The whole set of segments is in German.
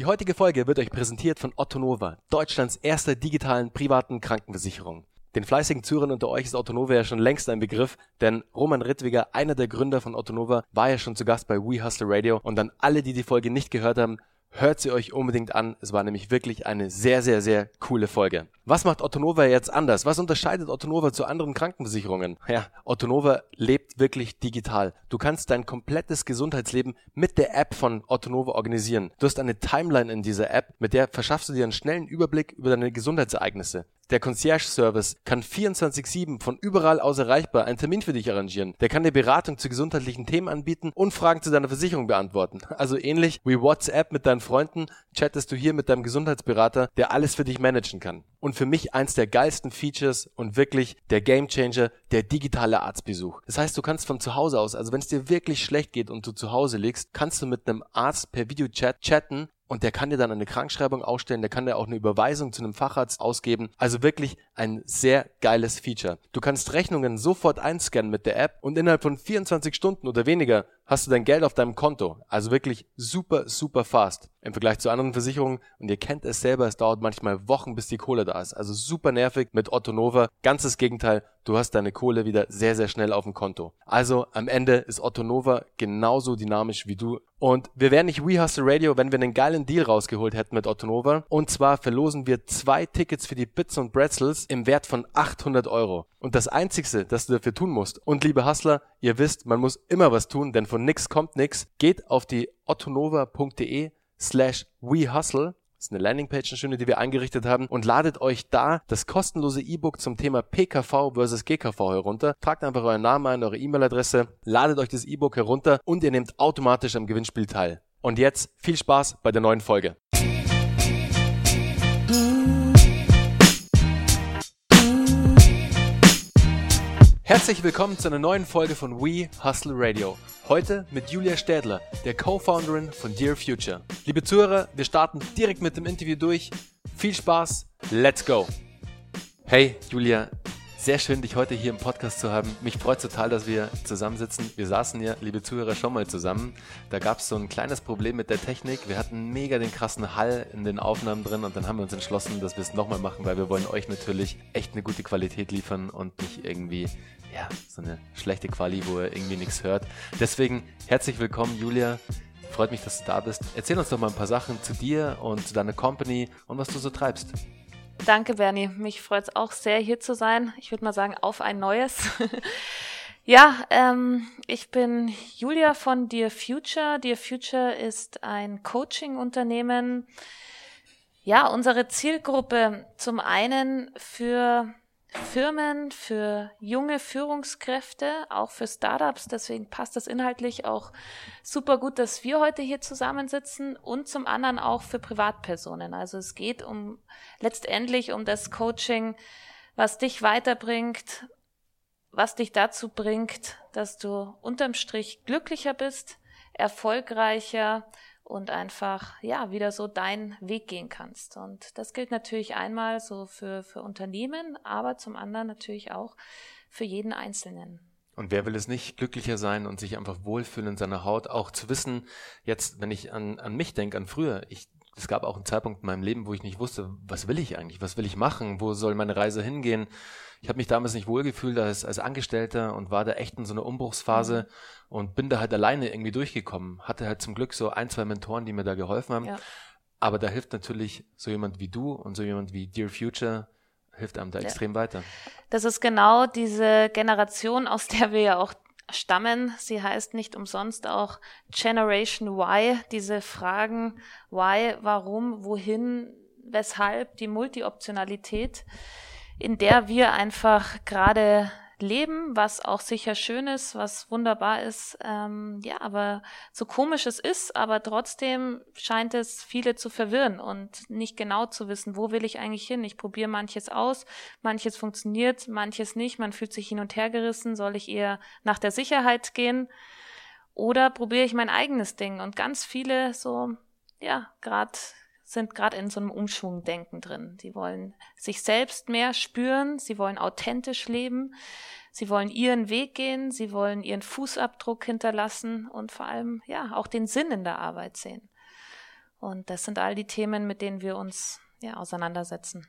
Die heutige Folge wird euch präsentiert von Otto Nova, Deutschlands erster digitalen privaten Krankenversicherung. Den fleißigen Zuhörern unter euch ist Otto Nova ja schon längst ein Begriff, denn Roman Rittwiger, einer der Gründer von Otto Nova, war ja schon zu Gast bei We Hustle Radio und an alle, die die Folge nicht gehört haben, Hört sie euch unbedingt an. Es war nämlich wirklich eine sehr, sehr, sehr coole Folge. Was macht Ottonova jetzt anders? Was unterscheidet Ottonova zu anderen Krankenversicherungen? Ja, Ottonova lebt wirklich digital. Du kannst dein komplettes Gesundheitsleben mit der App von Ottonova organisieren. Du hast eine Timeline in dieser App, mit der verschaffst du dir einen schnellen Überblick über deine Gesundheitsereignisse. Der Concierge-Service kann 24-7 von überall aus erreichbar einen Termin für dich arrangieren. Der kann dir Beratung zu gesundheitlichen Themen anbieten und Fragen zu deiner Versicherung beantworten. Also ähnlich wie WhatsApp mit deinen Freunden, chattest du hier mit deinem Gesundheitsberater, der alles für dich managen kann. Und für mich eins der geilsten Features und wirklich der Gamechanger, der digitale Arztbesuch. Das heißt, du kannst von zu Hause aus, also wenn es dir wirklich schlecht geht und du zu Hause liegst, kannst du mit einem Arzt per Videochat chatten und der kann dir dann eine Krankschreibung ausstellen, der kann dir auch eine Überweisung zu einem Facharzt ausgeben. Also wirklich ein sehr geiles Feature. Du kannst Rechnungen sofort einscannen mit der App und innerhalb von 24 Stunden oder weniger hast du dein Geld auf deinem Konto. Also wirklich super, super fast im Vergleich zu anderen Versicherungen. Und ihr kennt es selber, es dauert manchmal Wochen, bis die Kohle da ist. Also super nervig mit Otto Nova. Ganzes Gegenteil, du hast deine Kohle wieder sehr, sehr schnell auf dem Konto. Also am Ende ist Otto Nova genauso dynamisch wie du. Und wir wären nicht We Hustle Radio, wenn wir einen geilen Deal rausgeholt hätten mit Otto Nova. Und zwar verlosen wir zwei Tickets für die Bits und Bretzels im Wert von 800 Euro. Und das Einzigste, das du dafür tun musst, und liebe Hustler, ihr wisst, man muss immer was tun, denn von nix kommt nix, geht auf die ottonova.de slash wehustle das ist eine Landingpage, eine schöne, die wir eingerichtet haben und ladet euch da das kostenlose E-Book zum Thema PKV versus GKV herunter. Tragt einfach euren Namen ein, eure E-Mail-Adresse, ladet euch das E-Book herunter und ihr nehmt automatisch am Gewinnspiel teil. Und jetzt viel Spaß bei der neuen Folge. Herzlich willkommen zu einer neuen Folge von We Hustle Radio. Heute mit Julia Städler, der Co-Founderin von Dear Future. Liebe Zuhörer, wir starten direkt mit dem Interview durch. Viel Spaß, let's go! Hey Julia, sehr schön, dich heute hier im Podcast zu haben. Mich freut total, dass wir zusammensitzen. Wir saßen ja, liebe Zuhörer, schon mal zusammen. Da gab es so ein kleines Problem mit der Technik. Wir hatten mega den krassen Hall in den Aufnahmen drin und dann haben wir uns entschlossen, dass wir es nochmal machen, weil wir wollen euch natürlich echt eine gute Qualität liefern und nicht irgendwie, ja, so eine schlechte Quali, wo ihr irgendwie nichts hört. Deswegen herzlich willkommen, Julia. Freut mich, dass du da bist. Erzähl uns doch mal ein paar Sachen zu dir und zu deiner Company und was du so treibst. Danke, Bernie. Mich freut es auch sehr, hier zu sein. Ich würde mal sagen, auf ein neues. ja, ähm, ich bin Julia von Dear Future. Dear Future ist ein Coaching-Unternehmen. Ja, unsere Zielgruppe zum einen für Firmen, für junge Führungskräfte, auch für Startups. Deswegen passt das inhaltlich auch super gut, dass wir heute hier zusammensitzen und zum anderen auch für Privatpersonen. Also es geht um letztendlich um das Coaching, was dich weiterbringt, was dich dazu bringt, dass du unterm Strich glücklicher bist, erfolgreicher und einfach, ja, wieder so deinen Weg gehen kannst. Und das gilt natürlich einmal so für, für Unternehmen, aber zum anderen natürlich auch für jeden Einzelnen. Und wer will es nicht, glücklicher sein und sich einfach wohlfühlen in seiner Haut, auch zu wissen, jetzt, wenn ich an, an mich denke, an früher, ich, es gab auch einen Zeitpunkt in meinem Leben, wo ich nicht wusste, was will ich eigentlich, was will ich machen, wo soll meine Reise hingehen. Ich habe mich damals nicht wohlgefühlt als, als Angestellter und war da echt in so einer Umbruchsphase mhm. und bin da halt alleine irgendwie durchgekommen. Hatte halt zum Glück so ein, zwei Mentoren, die mir da geholfen haben. Ja. Aber da hilft natürlich so jemand wie du und so jemand wie Dear Future, hilft einem da ja. extrem weiter. Das ist genau diese Generation, aus der wir ja auch stammen. Sie heißt nicht umsonst auch Generation Y. Diese Fragen Why, warum, wohin, weshalb, die Multioptionalität in der wir einfach gerade leben, was auch sicher schön ist, was wunderbar ist. Ähm, ja, aber so komisch es ist, aber trotzdem scheint es viele zu verwirren und nicht genau zu wissen, wo will ich eigentlich hin. Ich probiere manches aus, manches funktioniert, manches nicht. Man fühlt sich hin und her gerissen. Soll ich eher nach der Sicherheit gehen oder probiere ich mein eigenes Ding? Und ganz viele so, ja, gerade sind gerade in so einem Umschwungdenken drin. Sie wollen sich selbst mehr spüren, sie wollen authentisch leben, sie wollen ihren Weg gehen, sie wollen ihren Fußabdruck hinterlassen und vor allem ja auch den Sinn in der Arbeit sehen. Und das sind all die Themen, mit denen wir uns ja, auseinandersetzen.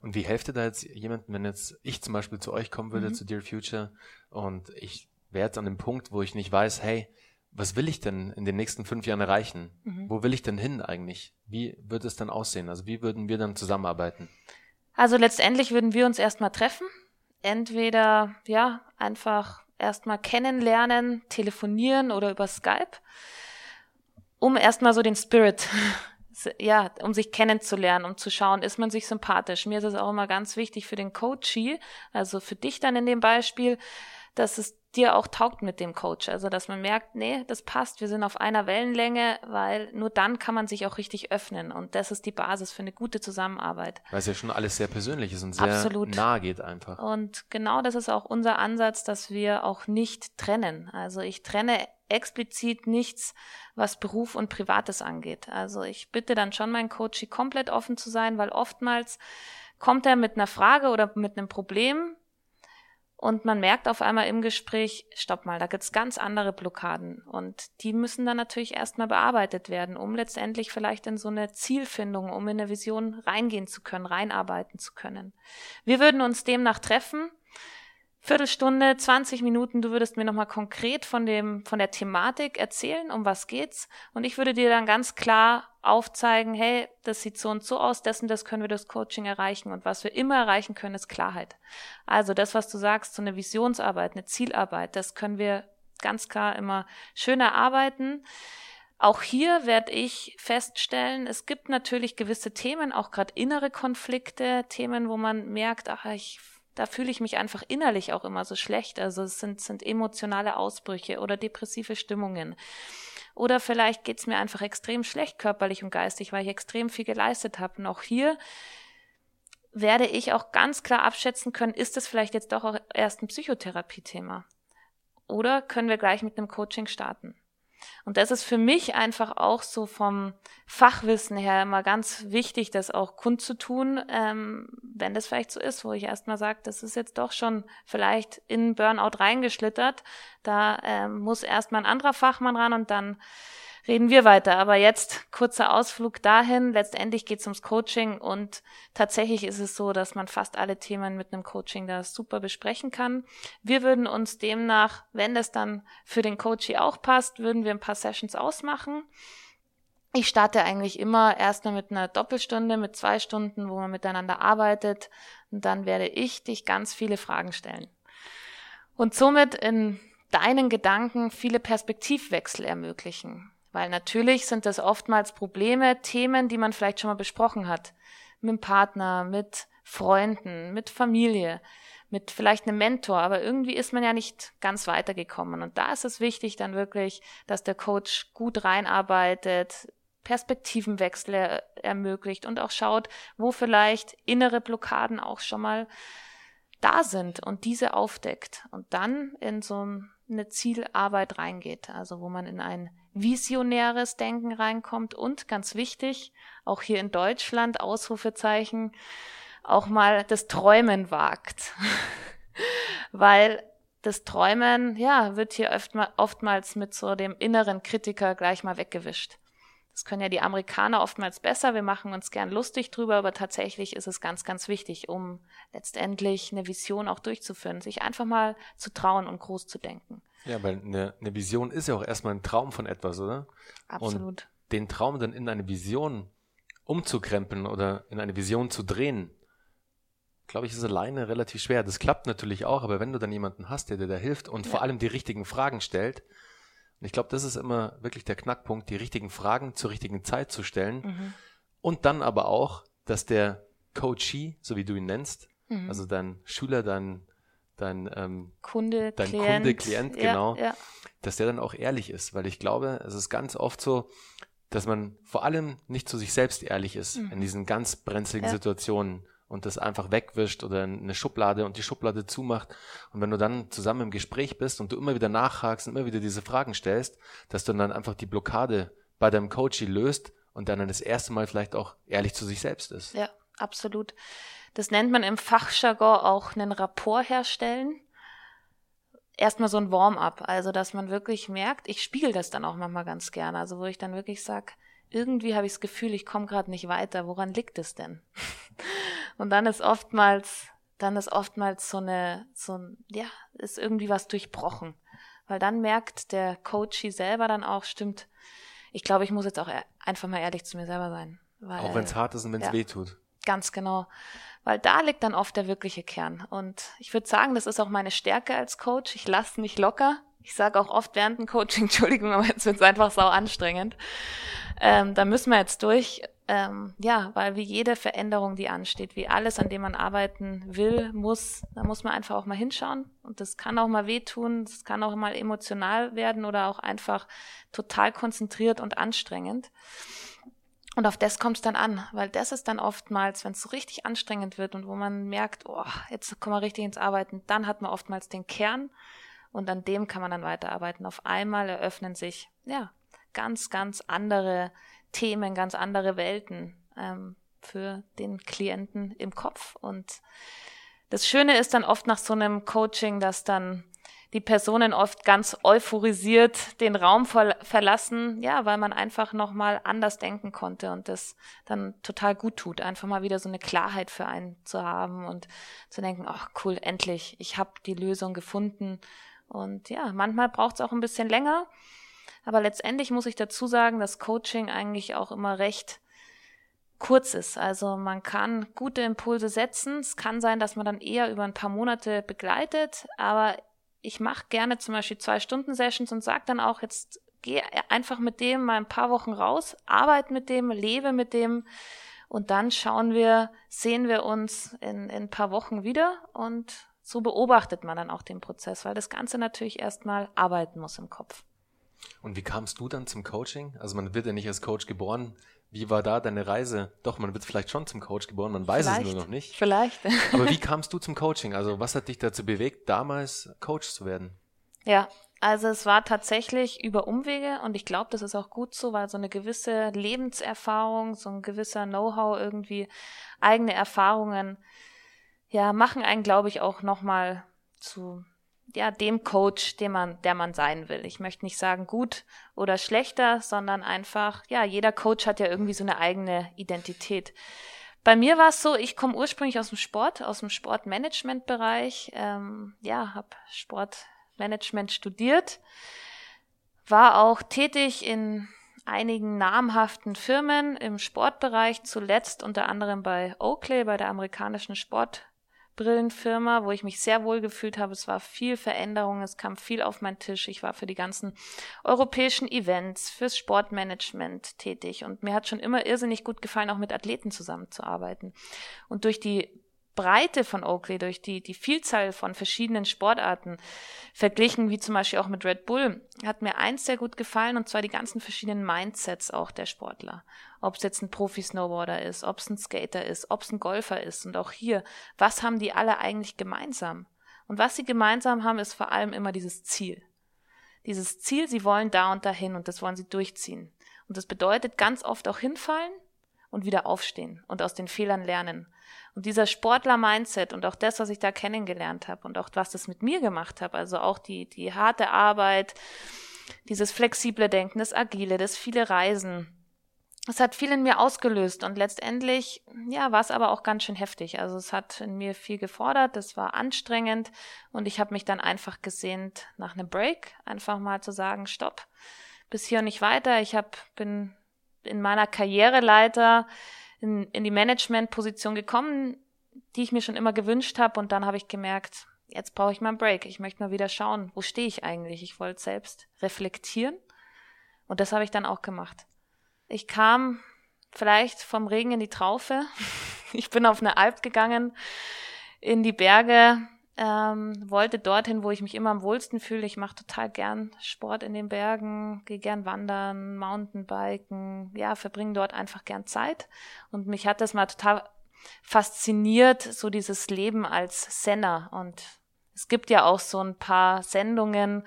Und wie helft ihr da jetzt jemandem, wenn jetzt ich zum Beispiel zu euch kommen würde, mhm. zu Dear Future, und ich wäre jetzt an dem Punkt, wo ich nicht weiß, hey, was will ich denn in den nächsten fünf Jahren erreichen? Mhm. Wo will ich denn hin eigentlich? Wie wird es dann aussehen? Also wie würden wir dann zusammenarbeiten? Also letztendlich würden wir uns erstmal treffen. Entweder, ja, einfach erstmal kennenlernen, telefonieren oder über Skype, um erstmal so den Spirit ja, um sich kennenzulernen, um zu schauen, ist man sich sympathisch. Mir ist es auch immer ganz wichtig für den Coachee, also für dich dann in dem Beispiel, dass es dir auch taugt mit dem Coach. Also, dass man merkt, nee, das passt, wir sind auf einer Wellenlänge, weil nur dann kann man sich auch richtig öffnen. Und das ist die Basis für eine gute Zusammenarbeit. Weil es ja schon alles sehr persönlich ist und sehr Absolut. nah geht einfach. Und genau das ist auch unser Ansatz, dass wir auch nicht trennen. Also ich trenne explizit nichts, was Beruf und Privates angeht. Also ich bitte dann schon meinen Coach, komplett offen zu sein, weil oftmals kommt er mit einer Frage oder mit einem Problem, und man merkt auf einmal im Gespräch, stopp mal, da gibt's ganz andere Blockaden. Und die müssen dann natürlich erstmal bearbeitet werden, um letztendlich vielleicht in so eine Zielfindung, um in eine Vision reingehen zu können, reinarbeiten zu können. Wir würden uns demnach treffen Viertelstunde, 20 Minuten, du würdest mir nochmal konkret von dem, von der Thematik erzählen, um was geht's. Und ich würde dir dann ganz klar aufzeigen, hey, das sieht so und so aus, dessen, das können wir das Coaching erreichen. Und was wir immer erreichen können, ist Klarheit. Also das, was du sagst, so eine Visionsarbeit, eine Zielarbeit, das können wir ganz klar immer schön erarbeiten. Auch hier werde ich feststellen, es gibt natürlich gewisse Themen, auch gerade innere Konflikte, Themen, wo man merkt, ach, ich da fühle ich mich einfach innerlich auch immer so schlecht. Also es sind, sind emotionale Ausbrüche oder depressive Stimmungen. Oder vielleicht geht's mir einfach extrem schlecht körperlich und geistig, weil ich extrem viel geleistet habe. Und auch hier werde ich auch ganz klar abschätzen können, ist es vielleicht jetzt doch auch erst ein Psychotherapie-Thema? Oder können wir gleich mit einem Coaching starten? Und das ist für mich einfach auch so vom Fachwissen her immer ganz wichtig, das auch kundzutun, ähm, wenn das vielleicht so ist, wo ich erstmal sage, das ist jetzt doch schon vielleicht in Burnout reingeschlittert. Da ähm, muss erstmal ein anderer Fachmann ran und dann reden wir weiter. Aber jetzt kurzer Ausflug dahin. Letztendlich geht es ums Coaching und tatsächlich ist es so, dass man fast alle Themen mit einem Coaching da super besprechen kann. Wir würden uns demnach, wenn das dann für den Coachie auch passt, würden wir ein paar Sessions ausmachen. Ich starte eigentlich immer erstmal mit einer Doppelstunde, mit zwei Stunden, wo man miteinander arbeitet. Und dann werde ich dich ganz viele Fragen stellen. Und somit in deinen Gedanken viele Perspektivwechsel ermöglichen. Weil natürlich sind das oftmals Probleme, Themen, die man vielleicht schon mal besprochen hat. Mit dem Partner, mit Freunden, mit Familie, mit vielleicht einem Mentor, aber irgendwie ist man ja nicht ganz weitergekommen. Und da ist es wichtig dann wirklich, dass der Coach gut reinarbeitet, Perspektivenwechsel ermöglicht und auch schaut, wo vielleicht innere Blockaden auch schon mal da sind und diese aufdeckt und dann in so eine Zielarbeit reingeht, also wo man in ein visionäres Denken reinkommt und ganz wichtig, auch hier in Deutschland, Ausrufezeichen, auch mal das Träumen wagt. Weil das Träumen, ja, wird hier oftmals mit so dem inneren Kritiker gleich mal weggewischt. Das können ja die Amerikaner oftmals besser. Wir machen uns gern lustig drüber, aber tatsächlich ist es ganz, ganz wichtig, um letztendlich eine Vision auch durchzuführen, sich einfach mal zu trauen und groß zu denken. Ja, weil eine, eine Vision ist ja auch erstmal ein Traum von etwas, oder? Absolut. Und den Traum dann in eine Vision umzukrempeln oder in eine Vision zu drehen, glaube ich, ist alleine relativ schwer. Das klappt natürlich auch, aber wenn du dann jemanden hast, der dir da hilft und ja. vor allem die richtigen Fragen stellt, und ich glaube, das ist immer wirklich der Knackpunkt, die richtigen Fragen zur richtigen Zeit zu stellen mhm. und dann aber auch, dass der Coachee, so wie du ihn nennst, mhm. also dein Schüler, dein dein, ähm, Kunde, dein Klient. Kunde, Klient, genau, ja. dass der dann auch ehrlich ist, weil ich glaube, es ist ganz oft so, dass man vor allem nicht zu sich selbst ehrlich ist mhm. in diesen ganz brenzligen ja. Situationen und das einfach wegwischt oder eine Schublade und die Schublade zumacht. Und wenn du dann zusammen im Gespräch bist und du immer wieder nachhakst und immer wieder diese Fragen stellst, dass du dann einfach die Blockade bei deinem Coach löst und dann das erste Mal vielleicht auch ehrlich zu sich selbst ist. Ja, absolut. Das nennt man im Fachjargon auch einen Rapport herstellen. Erstmal so ein Warm-up, also dass man wirklich merkt, ich spiegel das dann auch manchmal ganz gerne, also wo ich dann wirklich sag, irgendwie habe ich das Gefühl, ich komme gerade nicht weiter. Woran liegt es denn? Und dann ist oftmals, dann ist oftmals so eine, so ein, ja, ist irgendwie was durchbrochen. Weil dann merkt der Coachy selber dann auch, stimmt, ich glaube, ich muss jetzt auch einfach mal ehrlich zu mir selber sein. Weil, auch wenn es hart ist und wenn es ja, weh tut. Ganz genau. Weil da liegt dann oft der wirkliche Kern. Und ich würde sagen, das ist auch meine Stärke als Coach. Ich lasse nicht locker. Ich sage auch oft während dem Coaching, Entschuldigung, aber jetzt wird es einfach sau anstrengend. Ähm, da müssen wir jetzt durch. Ähm, ja, weil wie jede Veränderung, die ansteht, wie alles, an dem man arbeiten will, muss, da muss man einfach auch mal hinschauen. Und das kann auch mal wehtun, das kann auch mal emotional werden oder auch einfach total konzentriert und anstrengend. Und auf das kommt es dann an, weil das ist dann oftmals, wenn es so richtig anstrengend wird und wo man merkt, oh, jetzt kommen wir richtig ins Arbeiten, dann hat man oftmals den Kern und an dem kann man dann weiterarbeiten. Auf einmal eröffnen sich, ja, ganz, ganz andere Themen, ganz andere Welten ähm, für den Klienten im Kopf. Und das Schöne ist dann oft nach so einem Coaching, dass dann die Personen oft ganz euphorisiert den Raum ver verlassen, ja, weil man einfach nochmal anders denken konnte und das dann total gut tut, einfach mal wieder so eine Klarheit für einen zu haben und zu denken, ach cool, endlich, ich habe die Lösung gefunden. Und ja, manchmal braucht es auch ein bisschen länger, aber letztendlich muss ich dazu sagen, dass Coaching eigentlich auch immer recht kurz ist. Also man kann gute Impulse setzen. Es kann sein, dass man dann eher über ein paar Monate begleitet, aber ich mache gerne zum Beispiel zwei Stunden Sessions und sage dann auch, jetzt geh einfach mit dem mal ein paar Wochen raus, arbeite mit dem, lebe mit dem und dann schauen wir, sehen wir uns in, in ein paar Wochen wieder und so beobachtet man dann auch den Prozess, weil das Ganze natürlich erstmal arbeiten muss im Kopf. Und wie kamst du dann zum Coaching? Also man wird ja nicht als Coach geboren. Wie war da deine Reise? Doch, man wird vielleicht schon zum Coach geboren, man weiß vielleicht, es nur noch nicht. Vielleicht. Aber wie kamst du zum Coaching? Also was hat dich dazu bewegt, damals Coach zu werden? Ja, also es war tatsächlich über Umwege und ich glaube, das ist auch gut so, weil so eine gewisse Lebenserfahrung, so ein gewisser Know-how, irgendwie eigene Erfahrungen, ja, machen einen, glaube ich, auch nochmal zu ja, dem Coach, dem man, der man sein will. Ich möchte nicht sagen gut oder schlechter, sondern einfach, ja, jeder Coach hat ja irgendwie so eine eigene Identität. Bei mir war es so, ich komme ursprünglich aus dem Sport, aus dem Sportmanagement-Bereich, ähm, ja, habe Sportmanagement studiert, war auch tätig in einigen namhaften Firmen im Sportbereich, zuletzt unter anderem bei Oakley, bei der amerikanischen Sport Brillenfirma, wo ich mich sehr wohl gefühlt habe. Es war viel Veränderung, es kam viel auf meinen Tisch. Ich war für die ganzen europäischen Events, fürs Sportmanagement tätig und mir hat schon immer irrsinnig gut gefallen, auch mit Athleten zusammenzuarbeiten. Und durch die Breite von Oakley, durch die, die Vielzahl von verschiedenen Sportarten, verglichen wie zum Beispiel auch mit Red Bull, hat mir eins sehr gut gefallen, und zwar die ganzen verschiedenen Mindsets auch der Sportler. Ob es jetzt ein Profi-Snowboarder ist, ob es ein Skater ist, ob es ein Golfer ist. Und auch hier, was haben die alle eigentlich gemeinsam? Und was sie gemeinsam haben, ist vor allem immer dieses Ziel. Dieses Ziel, sie wollen da und dahin und das wollen sie durchziehen. Und das bedeutet ganz oft auch hinfallen und wieder aufstehen und aus den Fehlern lernen. Und dieser Sportler-Mindset und auch das, was ich da kennengelernt habe und auch was das mit mir gemacht habe, also auch die, die harte Arbeit, dieses flexible Denken, das Agile, das viele Reisen, es hat viel in mir ausgelöst und letztendlich, ja, war es aber auch ganz schön heftig. Also es hat in mir viel gefordert, es war anstrengend und ich habe mich dann einfach gesehnt nach einem Break, einfach mal zu sagen, stopp, bis hier und nicht weiter. Ich hab, bin in meiner Karriereleiter in, in die Managementposition gekommen, die ich mir schon immer gewünscht habe. Und dann habe ich gemerkt, jetzt brauche ich mal einen Break. Ich möchte mal wieder schauen, wo stehe ich eigentlich. Ich wollte selbst reflektieren. Und das habe ich dann auch gemacht. Ich kam vielleicht vom Regen in die Traufe. Ich bin auf eine Alp gegangen, in die Berge, ähm, wollte dorthin, wo ich mich immer am wohlsten fühle. Ich mache total gern Sport in den Bergen, gehe gern wandern, Mountainbiken, ja, verbringe dort einfach gern Zeit. Und mich hat das mal total fasziniert, so dieses Leben als Senner. Und es gibt ja auch so ein paar Sendungen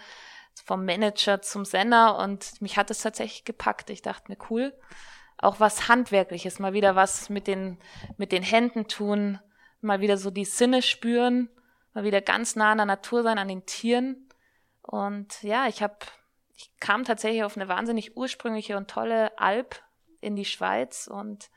vom Manager zum Senner und mich hat es tatsächlich gepackt. Ich dachte mir, cool, auch was Handwerkliches, mal wieder was mit den, mit den Händen tun, mal wieder so die Sinne spüren mal wieder ganz nah an der Natur sein, an den Tieren. Und ja, ich habe, ich kam tatsächlich auf eine wahnsinnig ursprüngliche und tolle Alp in die Schweiz und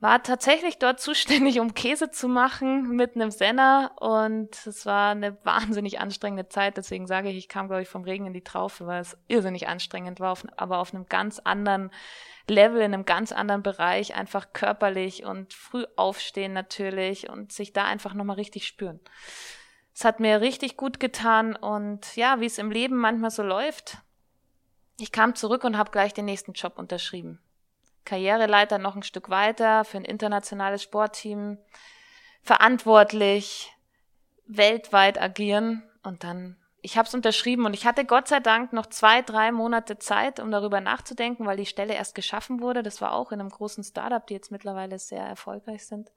war tatsächlich dort zuständig, um Käse zu machen mit einem Senner und es war eine wahnsinnig anstrengende Zeit. Deswegen sage ich, ich kam, glaube ich, vom Regen in die Traufe, weil es irrsinnig anstrengend war, auf, aber auf einem ganz anderen Level, in einem ganz anderen Bereich, einfach körperlich und früh aufstehen natürlich und sich da einfach nochmal richtig spüren. Es hat mir richtig gut getan und ja, wie es im Leben manchmal so läuft. Ich kam zurück und habe gleich den nächsten Job unterschrieben Karriereleiter noch ein Stück weiter für ein internationales Sportteam, verantwortlich, weltweit agieren und dann ich habe es unterschrieben und ich hatte Gott sei Dank noch zwei, drei Monate Zeit, um darüber nachzudenken, weil die Stelle erst geschaffen wurde. Das war auch in einem großen Startup, die jetzt mittlerweile sehr erfolgreich sind.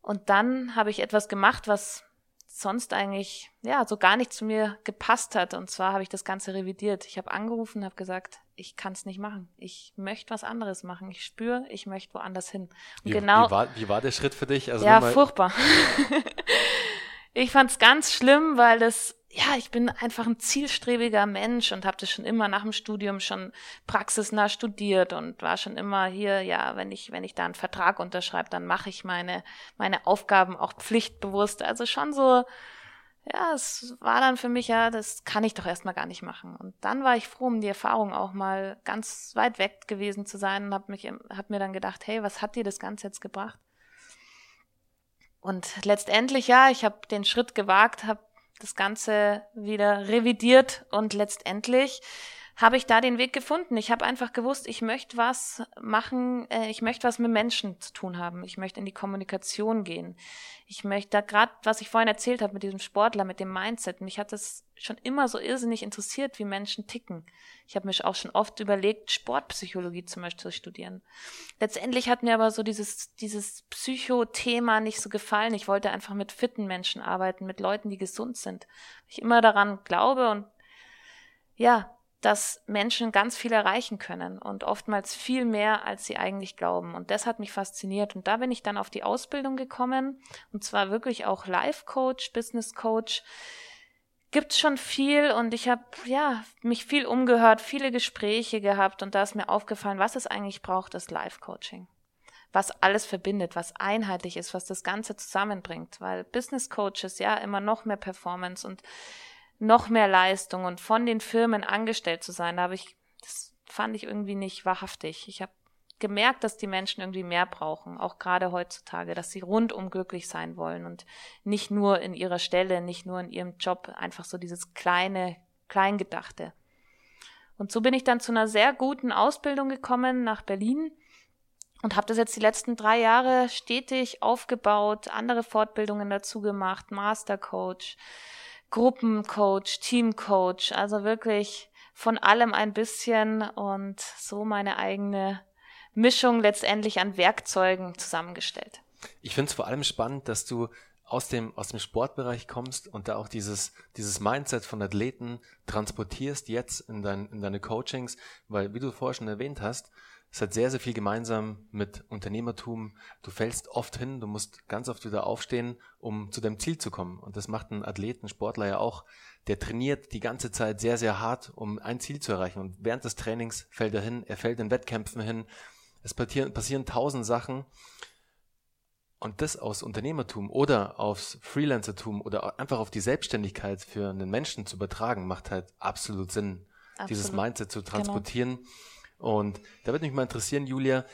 Und dann habe ich etwas gemacht, was sonst eigentlich ja so gar nicht zu mir gepasst hat. Und zwar habe ich das Ganze revidiert. Ich habe angerufen, habe gesagt, ich kann es nicht machen. Ich möchte was anderes machen. Ich spüre, ich möchte woanders hin. Und wie, genau. Wie war, wie war der Schritt für dich? Also ja, furchtbar. ich fand es ganz schlimm, weil das ja, ich bin einfach ein zielstrebiger Mensch und habe das schon immer nach dem Studium schon praxisnah studiert und war schon immer hier, ja, wenn ich wenn ich da einen Vertrag unterschreibe, dann mache ich meine meine Aufgaben auch pflichtbewusst. Also schon so ja, es war dann für mich ja, das kann ich doch erstmal gar nicht machen. Und dann war ich froh, um die Erfahrung auch mal ganz weit weg gewesen zu sein und habe mich hab mir dann gedacht, hey, was hat dir das Ganze jetzt gebracht? Und letztendlich ja, ich habe den Schritt gewagt, habe das Ganze wieder revidiert und letztendlich habe ich da den Weg gefunden. Ich habe einfach gewusst, ich möchte was machen, äh, ich möchte was mit Menschen zu tun haben. Ich möchte in die Kommunikation gehen. Ich möchte da gerade, was ich vorhin erzählt habe mit diesem Sportler, mit dem Mindset, mich hat das schon immer so irrsinnig interessiert, wie Menschen ticken. Ich habe mich auch schon oft überlegt, Sportpsychologie zum Beispiel zu studieren. Letztendlich hat mir aber so dieses, dieses Psychothema nicht so gefallen. Ich wollte einfach mit fitten Menschen arbeiten, mit Leuten, die gesund sind. Ich immer daran glaube und ja, dass Menschen ganz viel erreichen können und oftmals viel mehr, als sie eigentlich glauben. Und das hat mich fasziniert. Und da bin ich dann auf die Ausbildung gekommen, und zwar wirklich auch Life Coach, Business Coach. Gibt's schon viel und ich habe ja mich viel umgehört, viele Gespräche gehabt und da ist mir aufgefallen, was es eigentlich braucht, ist Life Coaching was alles verbindet, was einheitlich ist, was das Ganze zusammenbringt, weil Business Coaches ja immer noch mehr Performance und noch mehr Leistung und von den Firmen angestellt zu sein, da habe ich, das fand ich irgendwie nicht wahrhaftig. Ich habe gemerkt, dass die Menschen irgendwie mehr brauchen, auch gerade heutzutage, dass sie rundum glücklich sein wollen und nicht nur in ihrer Stelle, nicht nur in ihrem Job, einfach so dieses kleine, Kleingedachte. Und so bin ich dann zu einer sehr guten Ausbildung gekommen nach Berlin und habe das jetzt die letzten drei Jahre stetig aufgebaut, andere Fortbildungen dazu gemacht, Mastercoach, Gruppencoach, Teamcoach, also wirklich von allem ein bisschen und so meine eigene Mischung letztendlich an Werkzeugen zusammengestellt. Ich finde es vor allem spannend, dass du aus dem, aus dem Sportbereich kommst und da auch dieses, dieses Mindset von Athleten transportierst jetzt in, dein, in deine Coachings, weil, wie du vorher schon erwähnt hast, es hat sehr, sehr viel gemeinsam mit Unternehmertum. Du fällst oft hin, du musst ganz oft wieder aufstehen, um zu deinem Ziel zu kommen. Und das macht ein Athleten, Sportler ja auch. Der trainiert die ganze Zeit sehr, sehr hart, um ein Ziel zu erreichen. Und während des Trainings fällt er hin, er fällt in Wettkämpfen hin. Es passieren, passieren tausend Sachen. Und das aus Unternehmertum oder aufs Freelancertum oder einfach auf die Selbstständigkeit für einen Menschen zu übertragen, macht halt absolut Sinn, absolut. dieses Mindset zu transportieren. Genau und da würde mich mal interessieren, Julia,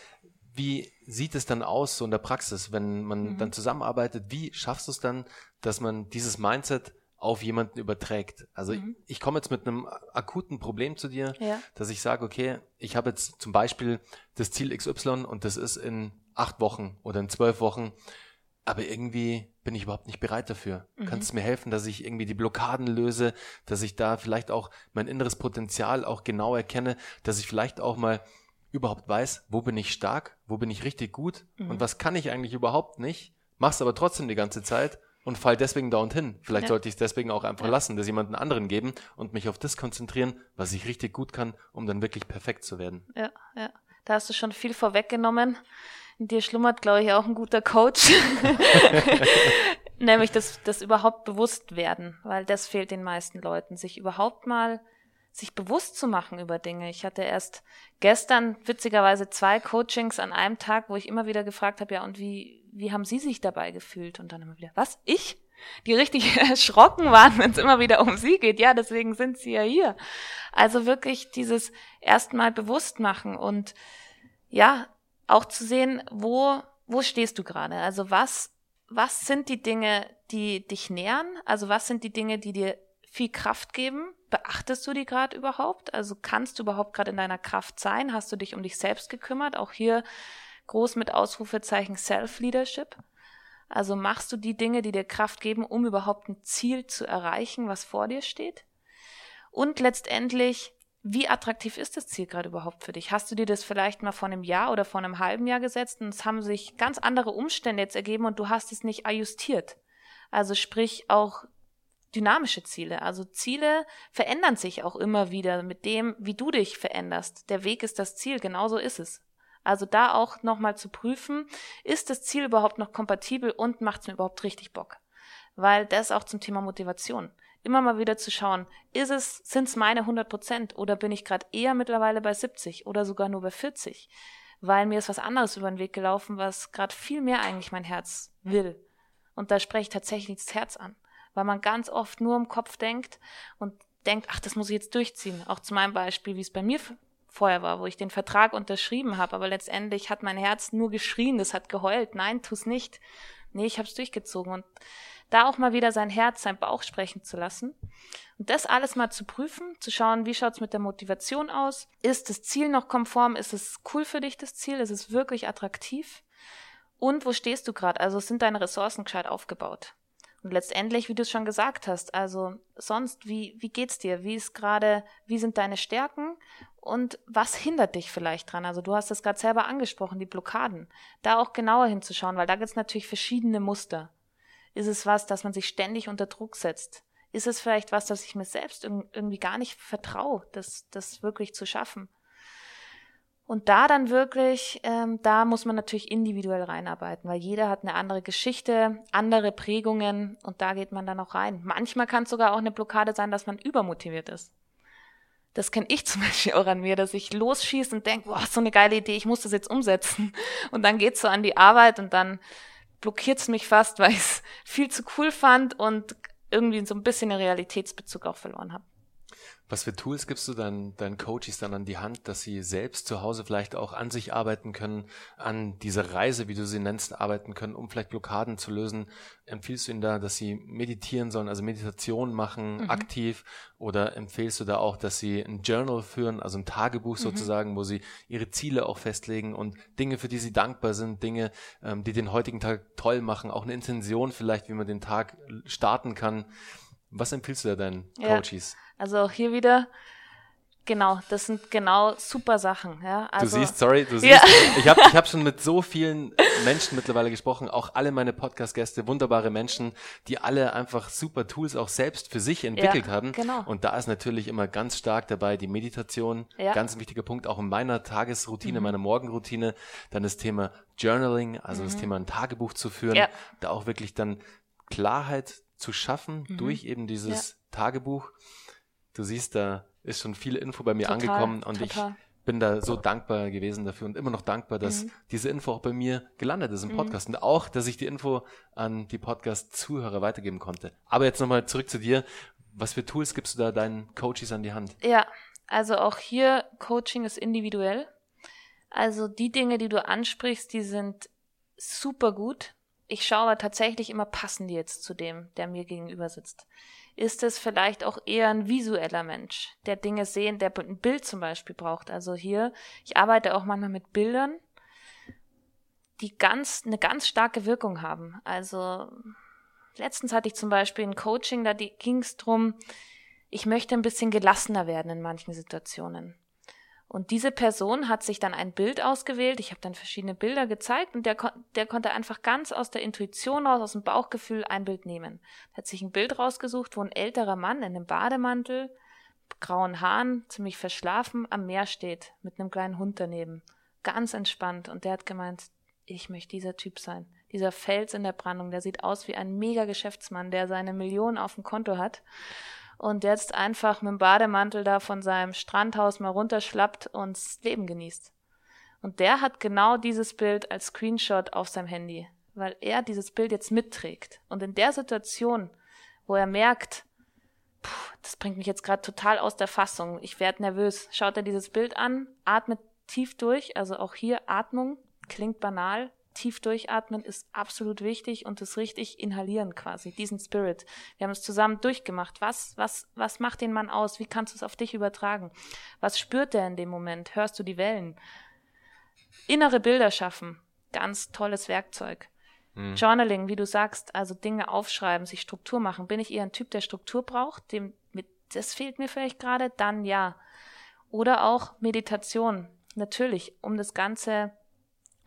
wie sieht es dann aus so in der Praxis, wenn man mhm. dann zusammenarbeitet? Wie schaffst du es dann, dass man dieses Mindset auf jemanden überträgt? Also mhm. ich, ich komme jetzt mit einem akuten Problem zu dir, ja. dass ich sage, okay, ich habe jetzt zum Beispiel das Ziel XY und das ist in acht Wochen oder in zwölf Wochen aber irgendwie bin ich überhaupt nicht bereit dafür. Mhm. Kannst du mir helfen, dass ich irgendwie die Blockaden löse, dass ich da vielleicht auch mein inneres Potenzial auch genau erkenne, dass ich vielleicht auch mal überhaupt weiß, wo bin ich stark, wo bin ich richtig gut mhm. und was kann ich eigentlich überhaupt nicht, mach's aber trotzdem die ganze Zeit und fall deswegen da und hin. Vielleicht ja. sollte ich es deswegen auch einfach ja. lassen, das jemanden anderen geben und mich auf das konzentrieren, was ich richtig gut kann, um dann wirklich perfekt zu werden. Ja, ja. Da hast du schon viel vorweggenommen. In dir schlummert, glaube ich, auch ein guter Coach. Nämlich das, das überhaupt bewusst werden, weil das fehlt den meisten Leuten, sich überhaupt mal sich bewusst zu machen über Dinge. Ich hatte erst gestern witzigerweise zwei Coachings an einem Tag, wo ich immer wieder gefragt habe, ja, und wie, wie haben Sie sich dabei gefühlt? Und dann immer wieder, was? Ich? Die richtig erschrocken waren, wenn es immer wieder um sie geht. Ja, deswegen sind sie ja hier. Also wirklich dieses erstmal bewusst machen und ja, auch zu sehen, wo, wo stehst du gerade? Also was, was sind die Dinge, die dich nähern? Also was sind die Dinge, die dir viel Kraft geben? Beachtest du die gerade überhaupt? Also kannst du überhaupt gerade in deiner Kraft sein? Hast du dich um dich selbst gekümmert? Auch hier groß mit Ausrufezeichen Self-Leadership. Also machst du die Dinge, die dir Kraft geben, um überhaupt ein Ziel zu erreichen, was vor dir steht? Und letztendlich, wie attraktiv ist das Ziel gerade überhaupt für dich? Hast du dir das vielleicht mal vor einem Jahr oder vor einem halben Jahr gesetzt und es haben sich ganz andere Umstände jetzt ergeben und du hast es nicht ajustiert? Also sprich auch dynamische Ziele. Also Ziele verändern sich auch immer wieder mit dem, wie du dich veränderst. Der Weg ist das Ziel, genauso ist es. Also da auch nochmal zu prüfen, ist das Ziel überhaupt noch kompatibel und macht es mir überhaupt richtig Bock? Weil das auch zum Thema Motivation. Immer mal wieder zu schauen, ist es, sind es meine 100 Prozent oder bin ich gerade eher mittlerweile bei 70 oder sogar nur bei 40? Weil mir ist was anderes über den Weg gelaufen, was gerade viel mehr eigentlich mein Herz will. Und da spreche ich tatsächlich das Herz an. Weil man ganz oft nur im Kopf denkt und denkt, ach, das muss ich jetzt durchziehen. Auch zu meinem Beispiel, wie es bei mir vorher war, wo ich den Vertrag unterschrieben habe, aber letztendlich hat mein Herz nur geschrien, das hat geheult. Nein, tu's nicht. Nee, ich habe es durchgezogen und da auch mal wieder sein Herz, sein Bauch sprechen zu lassen und das alles mal zu prüfen, zu schauen, wie schaut's mit der Motivation aus? Ist das Ziel noch konform? Ist es cool für dich das Ziel? Ist es wirklich attraktiv? Und wo stehst du gerade? Also sind deine Ressourcen gescheit aufgebaut? Und letztendlich, wie du es schon gesagt hast, also sonst, wie, wie geht's dir? Wie ist gerade, wie sind deine Stärken? Und was hindert dich vielleicht dran? Also du hast es gerade selber angesprochen, die Blockaden. Da auch genauer hinzuschauen, weil da gibt es natürlich verschiedene Muster. Ist es was, dass man sich ständig unter Druck setzt? Ist es vielleicht was, dass ich mir selbst irgendwie gar nicht vertraue, das, das wirklich zu schaffen? Und da dann wirklich, ähm, da muss man natürlich individuell reinarbeiten, weil jeder hat eine andere Geschichte, andere Prägungen und da geht man dann auch rein. Manchmal kann es sogar auch eine Blockade sein, dass man übermotiviert ist. Das kenne ich zum Beispiel auch an mir, dass ich losschieße und denke, boah, so eine geile Idee, ich muss das jetzt umsetzen. Und dann geht's so an die Arbeit und dann blockiert's mich fast, weil ich es viel zu cool fand und irgendwie so ein bisschen den Realitätsbezug auch verloren habe. Was für Tools gibst du dann deinen Coaches dann an die Hand, dass sie selbst zu Hause vielleicht auch an sich arbeiten können, an dieser Reise, wie du sie nennst, arbeiten können, um vielleicht Blockaden zu lösen? Empfiehlst du ihnen da, dass sie meditieren sollen, also Meditation machen, mhm. aktiv? Oder empfehlst du da auch, dass sie ein Journal führen, also ein Tagebuch mhm. sozusagen, wo sie ihre Ziele auch festlegen und Dinge, für die sie dankbar sind, Dinge, ähm, die den heutigen Tag toll machen, auch eine Intention vielleicht, wie man den Tag starten kann? Was empfiehlst du da deinen ja. Coaches? Also auch hier wieder, genau, das sind genau super Sachen. Ja? Also, du siehst, sorry, du siehst, ja. ich habe ich hab schon mit so vielen Menschen mittlerweile gesprochen, auch alle meine Podcast-Gäste, wunderbare Menschen, die alle einfach super Tools auch selbst für sich entwickelt ja, haben. Genau. Und da ist natürlich immer ganz stark dabei die Meditation, ja. ganz wichtiger Punkt, auch in meiner Tagesroutine, mhm. meiner Morgenroutine, dann das Thema Journaling, also mhm. das Thema ein Tagebuch zu führen, ja. da auch wirklich dann Klarheit zu schaffen mhm. durch eben dieses Tagebuch. Du siehst, da ist schon viel Info bei mir total, angekommen und total. ich bin da so dankbar gewesen dafür und immer noch dankbar, dass mhm. diese Info auch bei mir gelandet ist im mhm. Podcast und auch, dass ich die Info an die Podcast-Zuhörer weitergeben konnte. Aber jetzt nochmal zurück zu dir. Was für Tools gibst du da deinen Coaches an die Hand? Ja, also auch hier Coaching ist individuell. Also die Dinge, die du ansprichst, die sind super gut. Ich schaue aber tatsächlich immer, passen die jetzt zu dem, der mir gegenüber sitzt ist es vielleicht auch eher ein visueller Mensch, der Dinge sehen, der ein Bild zum Beispiel braucht. Also hier, ich arbeite auch manchmal mit Bildern, die ganz, eine ganz starke Wirkung haben. Also letztens hatte ich zum Beispiel ein Coaching, da ging es drum, ich möchte ein bisschen gelassener werden in manchen Situationen. Und diese Person hat sich dann ein Bild ausgewählt. Ich habe dann verschiedene Bilder gezeigt und der, der konnte einfach ganz aus der Intuition raus, aus dem Bauchgefühl ein Bild nehmen. Hat sich ein Bild rausgesucht, wo ein älterer Mann in einem Bademantel, grauen Haaren, ziemlich verschlafen, am Meer steht, mit einem kleinen Hund daneben. Ganz entspannt. Und der hat gemeint, ich möchte dieser Typ sein. Dieser Fels in der Brandung, der sieht aus wie ein mega Geschäftsmann, der seine Millionen auf dem Konto hat. Und jetzt einfach mit dem Bademantel da von seinem Strandhaus mal runterschlappt und das Leben genießt. Und der hat genau dieses Bild als Screenshot auf seinem Handy, weil er dieses Bild jetzt mitträgt. Und in der Situation, wo er merkt, puh, das bringt mich jetzt gerade total aus der Fassung, ich werde nervös, schaut er dieses Bild an, atmet tief durch, also auch hier Atmung, klingt banal, tief durchatmen ist absolut wichtig und das richtig inhalieren quasi, diesen Spirit. Wir haben es zusammen durchgemacht. Was, was, was macht den Mann aus? Wie kannst du es auf dich übertragen? Was spürt er in dem Moment? Hörst du die Wellen? Innere Bilder schaffen. Ganz tolles Werkzeug. Mhm. Journaling, wie du sagst, also Dinge aufschreiben, sich Struktur machen. Bin ich eher ein Typ, der Struktur braucht? Dem, mit, das fehlt mir vielleicht gerade? Dann ja. Oder auch Meditation. Natürlich, um das Ganze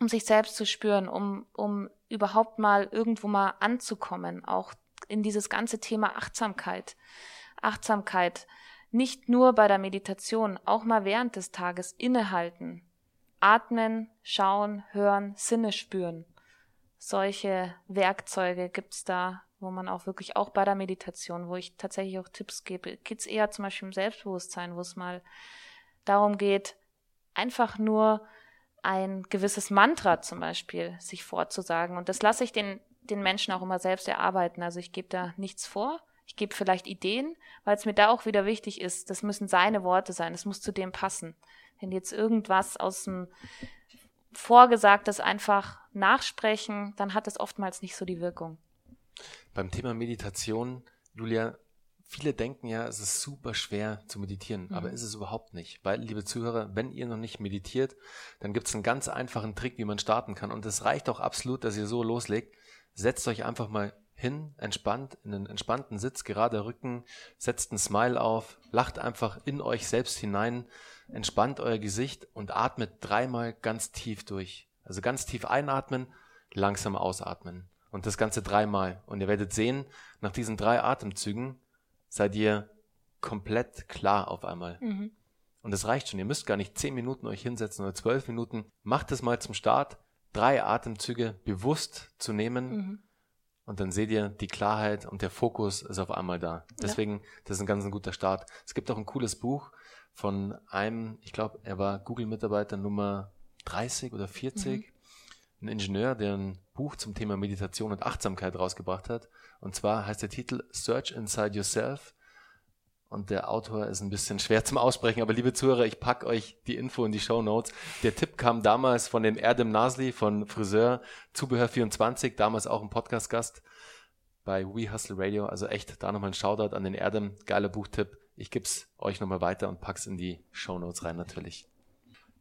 um sich selbst zu spüren, um, um überhaupt mal irgendwo mal anzukommen, auch in dieses ganze Thema Achtsamkeit. Achtsamkeit, nicht nur bei der Meditation, auch mal während des Tages innehalten, atmen, schauen, hören, Sinne spüren. Solche Werkzeuge gibt's da, wo man auch wirklich auch bei der Meditation, wo ich tatsächlich auch Tipps gebe, geht's eher zum Beispiel im Selbstbewusstsein, wo es mal darum geht, einfach nur ein gewisses Mantra zum Beispiel sich vorzusagen. Und das lasse ich den, den Menschen auch immer selbst erarbeiten. Also ich gebe da nichts vor. Ich gebe vielleicht Ideen, weil es mir da auch wieder wichtig ist, das müssen seine Worte sein, es muss zu dem passen. Wenn jetzt irgendwas aus dem Vorgesagtes einfach nachsprechen, dann hat es oftmals nicht so die Wirkung. Beim Thema Meditation, Julia, Viele denken ja, es ist super schwer zu meditieren, mhm. aber ist es überhaupt nicht. Weil, liebe Zuhörer, wenn ihr noch nicht meditiert, dann gibt es einen ganz einfachen Trick, wie man starten kann. Und es reicht auch absolut, dass ihr so loslegt. Setzt euch einfach mal hin, entspannt, in einen entspannten Sitz, gerade Rücken, setzt ein Smile auf, lacht einfach in euch selbst hinein, entspannt euer Gesicht und atmet dreimal ganz tief durch. Also ganz tief einatmen, langsam ausatmen. Und das Ganze dreimal. Und ihr werdet sehen, nach diesen drei Atemzügen seid ihr komplett klar auf einmal. Mhm. Und das reicht schon. Ihr müsst gar nicht zehn Minuten euch hinsetzen oder zwölf Minuten. Macht es mal zum Start, drei Atemzüge bewusst zu nehmen. Mhm. Und dann seht ihr, die Klarheit und der Fokus ist auf einmal da. Deswegen, ja. das ist ein ganz ein guter Start. Es gibt auch ein cooles Buch von einem, ich glaube, er war Google-Mitarbeiter Nummer 30 oder 40. Mhm. Ein Ingenieur, der ein Buch zum Thema Meditation und Achtsamkeit rausgebracht hat. Und zwar heißt der Titel Search Inside Yourself. Und der Autor ist ein bisschen schwer zum Aussprechen, aber liebe Zuhörer, ich pack euch die Info in die Show Notes. Der Tipp kam damals von dem Erdem Nasli von Friseur Zubehör 24, damals auch ein Podcast-Gast bei We Hustle Radio. Also echt, da nochmal ein Shoutout an den Erdem. Geiler Buchtipp. Ich gib's euch nochmal weiter und pack's in die Show Notes rein natürlich.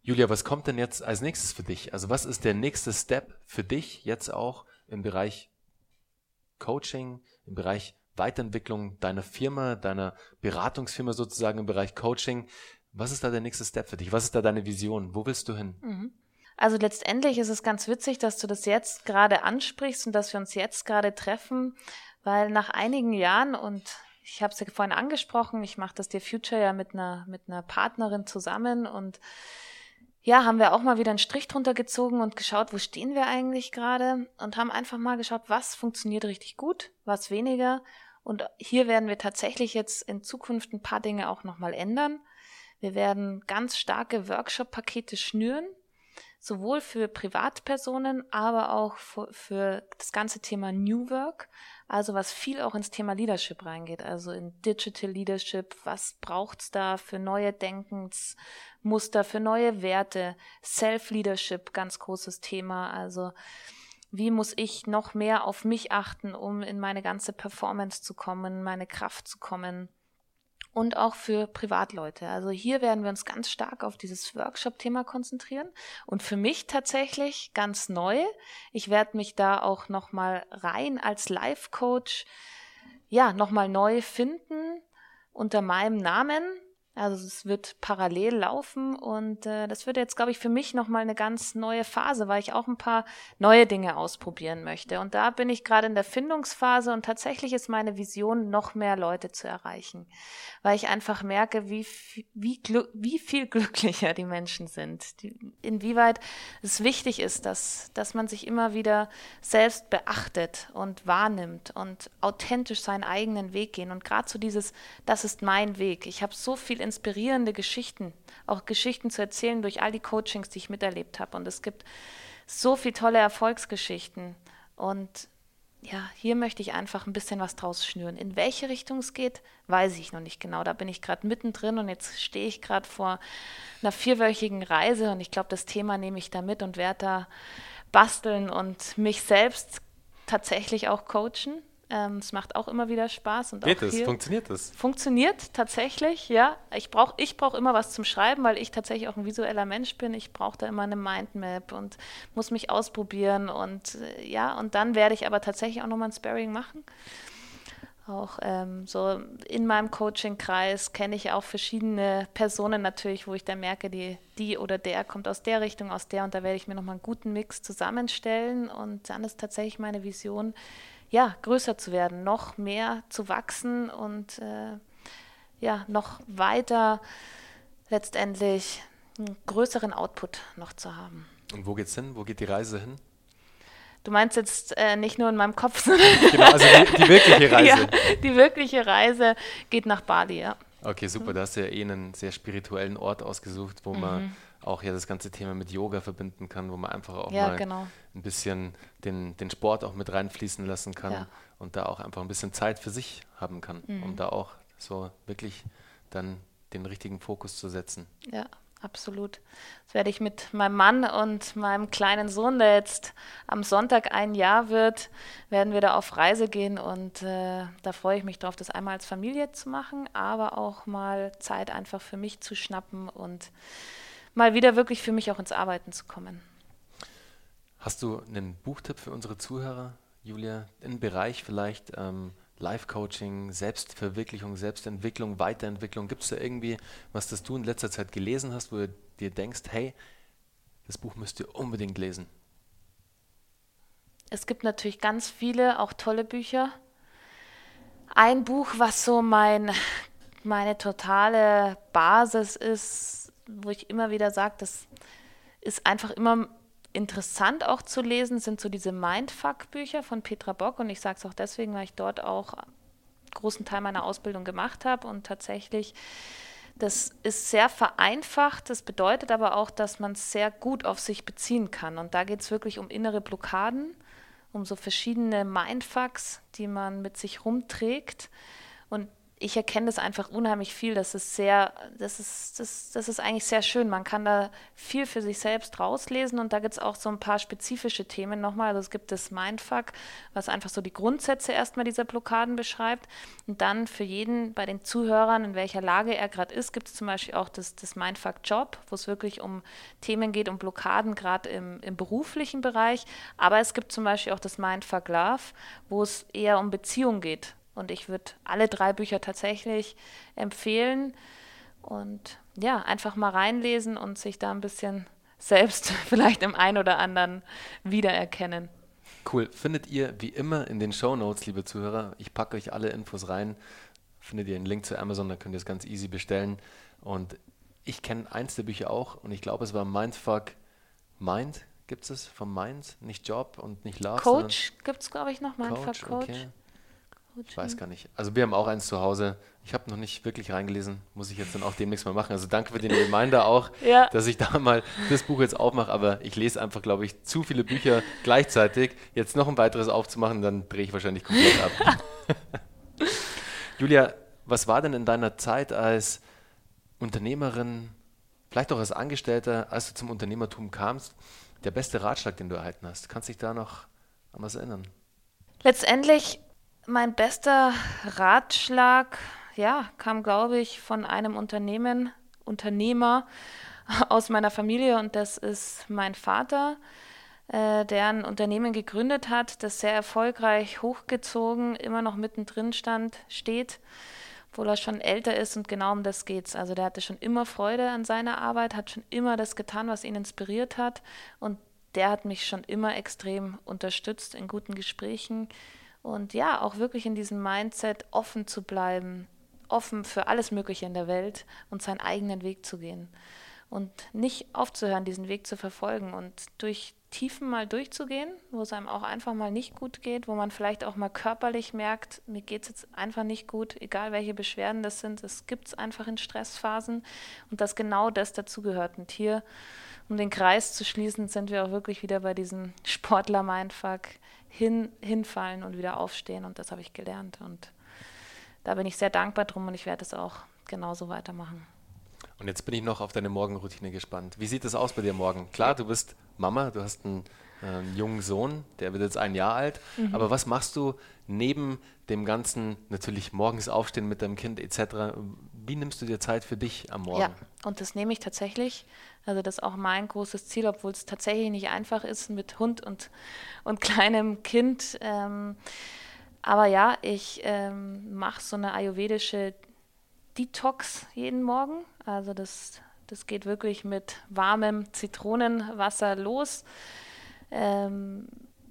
Julia, was kommt denn jetzt als nächstes für dich? Also was ist der nächste Step für dich jetzt auch im Bereich Coaching, im Bereich Weiterentwicklung deiner Firma, deiner Beratungsfirma sozusagen im Bereich Coaching. Was ist da der nächste Step für dich? Was ist da deine Vision? Wo willst du hin? Mhm. Also letztendlich ist es ganz witzig, dass du das jetzt gerade ansprichst und dass wir uns jetzt gerade treffen, weil nach einigen Jahren und ich habe es ja vorhin angesprochen, ich mache das Dear Future ja mit einer mit einer Partnerin zusammen und ja, haben wir auch mal wieder einen Strich drunter gezogen und geschaut, wo stehen wir eigentlich gerade und haben einfach mal geschaut, was funktioniert richtig gut, was weniger. Und hier werden wir tatsächlich jetzt in Zukunft ein paar Dinge auch nochmal ändern. Wir werden ganz starke Workshop-Pakete schnüren, sowohl für Privatpersonen, aber auch für, für das ganze Thema New Work, also was viel auch ins Thema Leadership reingeht, also in Digital Leadership, was braucht's da für neue Denkensmuster, für neue Werte, Self-Leadership, ganz großes Thema, also wie muss ich noch mehr auf mich achten, um in meine ganze Performance zu kommen, meine Kraft zu kommen und auch für Privatleute. Also hier werden wir uns ganz stark auf dieses Workshop-Thema konzentrieren und für mich tatsächlich ganz neu. Ich werde mich da auch noch mal rein als Life-Coach ja noch mal neu finden unter meinem Namen. Also es wird parallel laufen und äh, das wird jetzt, glaube ich, für mich nochmal eine ganz neue Phase, weil ich auch ein paar neue Dinge ausprobieren möchte. Und da bin ich gerade in der Findungsphase und tatsächlich ist meine Vision, noch mehr Leute zu erreichen, weil ich einfach merke, wie, wie, wie viel glücklicher die Menschen sind, die, inwieweit es wichtig ist, dass, dass man sich immer wieder selbst beachtet und wahrnimmt und authentisch seinen eigenen Weg gehen. Und gerade so dieses, das ist mein Weg. Ich habe so viel inspirierende Geschichten, auch Geschichten zu erzählen durch all die Coachings, die ich miterlebt habe. Und es gibt so viele tolle Erfolgsgeschichten. Und ja, hier möchte ich einfach ein bisschen was draus schnüren. In welche Richtung es geht, weiß ich noch nicht genau. Da bin ich gerade mittendrin und jetzt stehe ich gerade vor einer vierwöchigen Reise und ich glaube, das Thema nehme ich da mit und werde da basteln und mich selbst tatsächlich auch coachen. Ähm, es macht auch immer wieder Spaß. Und Geht es? Funktioniert das? Funktioniert tatsächlich, ja. Ich brauche ich brauch immer was zum Schreiben, weil ich tatsächlich auch ein visueller Mensch bin. Ich brauche da immer eine Mindmap und muss mich ausprobieren. Und äh, ja, und dann werde ich aber tatsächlich auch nochmal ein Sparring machen. Auch ähm, so in meinem Coaching-Kreis kenne ich auch verschiedene Personen natürlich, wo ich dann merke, die, die oder der kommt aus der Richtung, aus der und da werde ich mir nochmal einen guten Mix zusammenstellen und dann ist tatsächlich meine Vision, ja, größer zu werden, noch mehr zu wachsen und äh, ja, noch weiter letztendlich einen größeren Output noch zu haben. Und wo geht's hin? Wo geht die Reise hin? Du meinst jetzt äh, nicht nur in meinem Kopf, sondern genau, also die, die wirkliche Reise. ja, die wirkliche Reise geht nach Bali, ja. Okay, super. Da hast du ja eh einen sehr spirituellen Ort ausgesucht, wo mhm. man auch ja das ganze Thema mit Yoga verbinden kann, wo man einfach auch ja, mal genau. ein bisschen den, den Sport auch mit reinfließen lassen kann ja. und da auch einfach ein bisschen Zeit für sich haben kann, mhm. um da auch so wirklich dann den richtigen Fokus zu setzen. Ja, absolut. Das werde ich mit meinem Mann und meinem kleinen Sohn, der jetzt am Sonntag ein Jahr wird, werden wir da auf Reise gehen und äh, da freue ich mich drauf, das einmal als Familie zu machen, aber auch mal Zeit einfach für mich zu schnappen und mal wieder wirklich für mich auch ins Arbeiten zu kommen. Hast du einen Buchtipp für unsere Zuhörer, Julia, im Bereich vielleicht ähm, Life-Coaching, Selbstverwirklichung, Selbstentwicklung, Weiterentwicklung? Gibt es da irgendwie was, das du in letzter Zeit gelesen hast, wo du dir denkst, hey, das Buch müsst ihr unbedingt lesen? Es gibt natürlich ganz viele, auch tolle Bücher. Ein Buch, was so mein, meine totale Basis ist, wo ich immer wieder sage, das ist einfach immer interessant auch zu lesen, sind so diese Mindfuck-Bücher von Petra Bock. Und ich sage es auch deswegen, weil ich dort auch einen großen Teil meiner Ausbildung gemacht habe. Und tatsächlich, das ist sehr vereinfacht. Das bedeutet aber auch, dass man es sehr gut auf sich beziehen kann. Und da geht es wirklich um innere Blockaden, um so verschiedene Mindfucks, die man mit sich rumträgt. Und ich erkenne das einfach unheimlich viel. Das ist sehr, das ist, das, das ist eigentlich sehr schön. Man kann da viel für sich selbst rauslesen und da gibt es auch so ein paar spezifische Themen nochmal. Also es gibt das Mindfuck, was einfach so die Grundsätze erstmal dieser Blockaden beschreibt. Und dann für jeden bei den Zuhörern, in welcher Lage er gerade ist, gibt es zum Beispiel auch das, das Mindfuck Job, wo es wirklich um Themen geht, um Blockaden, gerade im, im beruflichen Bereich. Aber es gibt zum Beispiel auch das Mindfuck Love, wo es eher um Beziehung geht und ich würde alle drei Bücher tatsächlich empfehlen. Und ja, einfach mal reinlesen und sich da ein bisschen selbst vielleicht im einen oder anderen wiedererkennen. Cool. Findet ihr wie immer in den Show Notes, liebe Zuhörer. Ich packe euch alle Infos rein. Findet ihr einen Link zu Amazon, da könnt ihr es ganz easy bestellen. Und ich kenne eins der Bücher auch und ich glaube, es war Mindfuck Mind. Gibt es vom Mind? Nicht Job und nicht Love. Coach gibt es, glaube ich, noch. Mindfuck Coach. Coach. Okay. Ich weiß gar nicht. Also wir haben auch eins zu Hause. Ich habe noch nicht wirklich reingelesen. Muss ich jetzt dann auch demnächst mal machen. Also danke für den Reminder auch, ja. dass ich da mal das Buch jetzt aufmache. Aber ich lese einfach, glaube ich, zu viele Bücher gleichzeitig. Jetzt noch ein weiteres aufzumachen, dann drehe ich wahrscheinlich komplett ab. Julia, was war denn in deiner Zeit als Unternehmerin, vielleicht auch als Angestellter, als du zum Unternehmertum kamst, der beste Ratschlag, den du erhalten hast? Kannst du dich da noch an was erinnern? Letztendlich mein bester Ratschlag, ja, kam, glaube ich, von einem Unternehmen, Unternehmer aus meiner Familie und das ist mein Vater, äh, der ein Unternehmen gegründet hat, das sehr erfolgreich hochgezogen, immer noch mittendrin stand, steht obwohl er schon älter ist und genau um das geht's. Also der hatte schon immer Freude an seiner Arbeit, hat schon immer das getan, was ihn inspiriert hat und der hat mich schon immer extrem unterstützt in guten Gesprächen und ja, auch wirklich in diesem Mindset offen zu bleiben, offen für alles Mögliche in der Welt und seinen eigenen Weg zu gehen. Und nicht aufzuhören, diesen Weg zu verfolgen und durch Tiefen mal durchzugehen, wo es einem auch einfach mal nicht gut geht, wo man vielleicht auch mal körperlich merkt, mir geht es jetzt einfach nicht gut, egal welche Beschwerden das sind, es gibt es einfach in Stressphasen. Und dass genau das dazugehört. Und hier, um den Kreis zu schließen, sind wir auch wirklich wieder bei diesem Sportler-Mindfuck, hin, hinfallen und wieder aufstehen und das habe ich gelernt und da bin ich sehr dankbar drum und ich werde es auch genauso weitermachen. Und jetzt bin ich noch auf deine Morgenroutine gespannt. Wie sieht es aus bei dir morgen? Klar, du bist Mama, du hast einen, äh, jungen Sohn, der wird jetzt ein Jahr alt. Mhm. Aber was machst du neben dem ganzen, natürlich morgens aufstehen mit deinem Kind etc.? Wie nimmst du dir Zeit für dich am Morgen? Ja, und das nehme ich tatsächlich. Also das ist auch mein großes Ziel, obwohl es tatsächlich nicht einfach ist mit Hund und, und kleinem Kind. Ähm, aber ja, ich ähm, mache so eine ayurvedische Detox jeden Morgen. Also das, das geht wirklich mit warmem Zitronenwasser los. Ähm,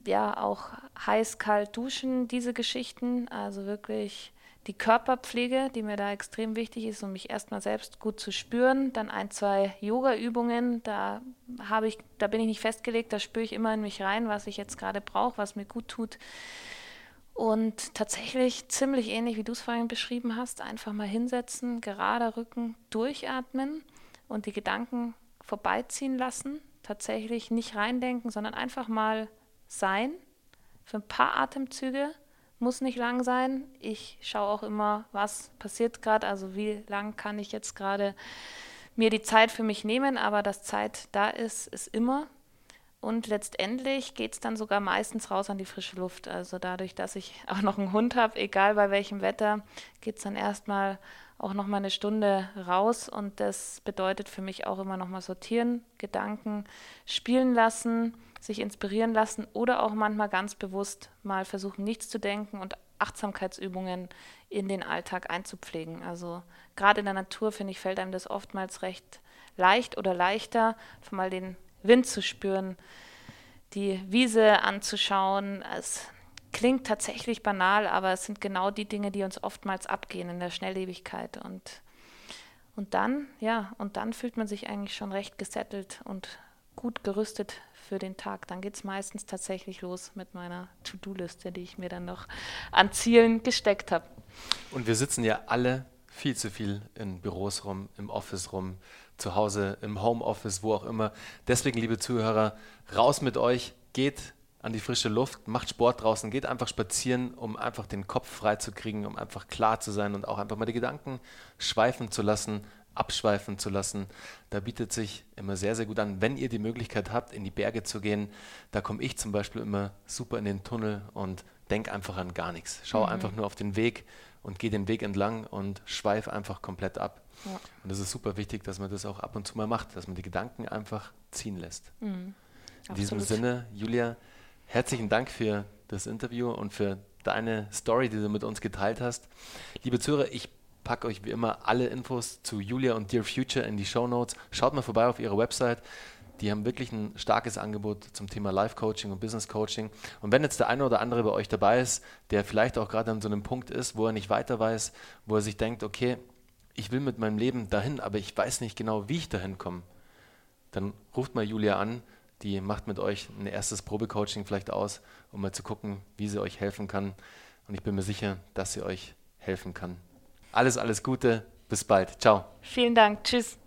ja, auch heiß, kalt duschen, diese Geschichten. Also wirklich die Körperpflege, die mir da extrem wichtig ist, um mich erstmal selbst gut zu spüren. Dann ein, zwei Yoga-Übungen, da habe ich, da bin ich nicht festgelegt, da spüre ich immer in mich rein, was ich jetzt gerade brauche, was mir gut tut. Und tatsächlich ziemlich ähnlich, wie du es vorhin beschrieben hast, einfach mal hinsetzen, gerader Rücken, durchatmen und die Gedanken vorbeiziehen lassen. Tatsächlich nicht reindenken, sondern einfach mal sein. Für ein paar Atemzüge muss nicht lang sein. Ich schaue auch immer, was passiert gerade, also wie lang kann ich jetzt gerade mir die Zeit für mich nehmen, aber dass Zeit da ist, ist immer. Und letztendlich geht es dann sogar meistens raus an die frische Luft. Also dadurch, dass ich auch noch einen Hund habe, egal bei welchem Wetter, geht es dann erstmal auch noch mal eine Stunde raus. Und das bedeutet für mich auch immer noch mal sortieren, Gedanken spielen lassen, sich inspirieren lassen oder auch manchmal ganz bewusst mal versuchen, nichts zu denken und Achtsamkeitsübungen in den Alltag einzupflegen. Also gerade in der Natur, finde ich, fällt einem das oftmals recht leicht oder leichter, mal den Wind zu spüren, die Wiese anzuschauen. Es klingt tatsächlich banal, aber es sind genau die Dinge, die uns oftmals abgehen in der Schnelllebigkeit. Und, und dann, ja, und dann fühlt man sich eigentlich schon recht gesettelt und gut gerüstet für den Tag. Dann geht es meistens tatsächlich los mit meiner To-Do-Liste, die ich mir dann noch an Zielen gesteckt habe. Und wir sitzen ja alle viel zu viel in Büros rum, im Office rum, zu Hause, im Homeoffice, wo auch immer. Deswegen, liebe Zuhörer, raus mit euch, geht an die frische Luft, macht Sport draußen, geht einfach spazieren, um einfach den Kopf frei zu kriegen, um einfach klar zu sein und auch einfach mal die Gedanken schweifen zu lassen, abschweifen zu lassen. Da bietet sich immer sehr, sehr gut an, wenn ihr die Möglichkeit habt, in die Berge zu gehen. Da komme ich zum Beispiel immer super in den Tunnel und denke einfach an gar nichts. Schau mhm. einfach nur auf den Weg und gehe den Weg entlang und schweife einfach komplett ab. Ja. Und das ist super wichtig, dass man das auch ab und zu mal macht, dass man die Gedanken einfach ziehen lässt. Mhm. In diesem Sinne, Julia, herzlichen Dank für das Interview und für deine Story, die du mit uns geteilt hast. Liebe Zuhörer, ich packe euch wie immer alle Infos zu Julia und Dear Future in die Show Notes. Schaut mal vorbei auf ihre Website. Die haben wirklich ein starkes Angebot zum Thema Life Coaching und Business Coaching. Und wenn jetzt der eine oder andere bei euch dabei ist, der vielleicht auch gerade an so einem Punkt ist, wo er nicht weiter weiß, wo er sich denkt, okay, ich will mit meinem Leben dahin, aber ich weiß nicht genau, wie ich dahin komme, dann ruft mal Julia an. Die macht mit euch ein erstes Probecoaching vielleicht aus, um mal zu gucken, wie sie euch helfen kann. Und ich bin mir sicher, dass sie euch helfen kann. Alles, alles Gute. Bis bald. Ciao. Vielen Dank. Tschüss.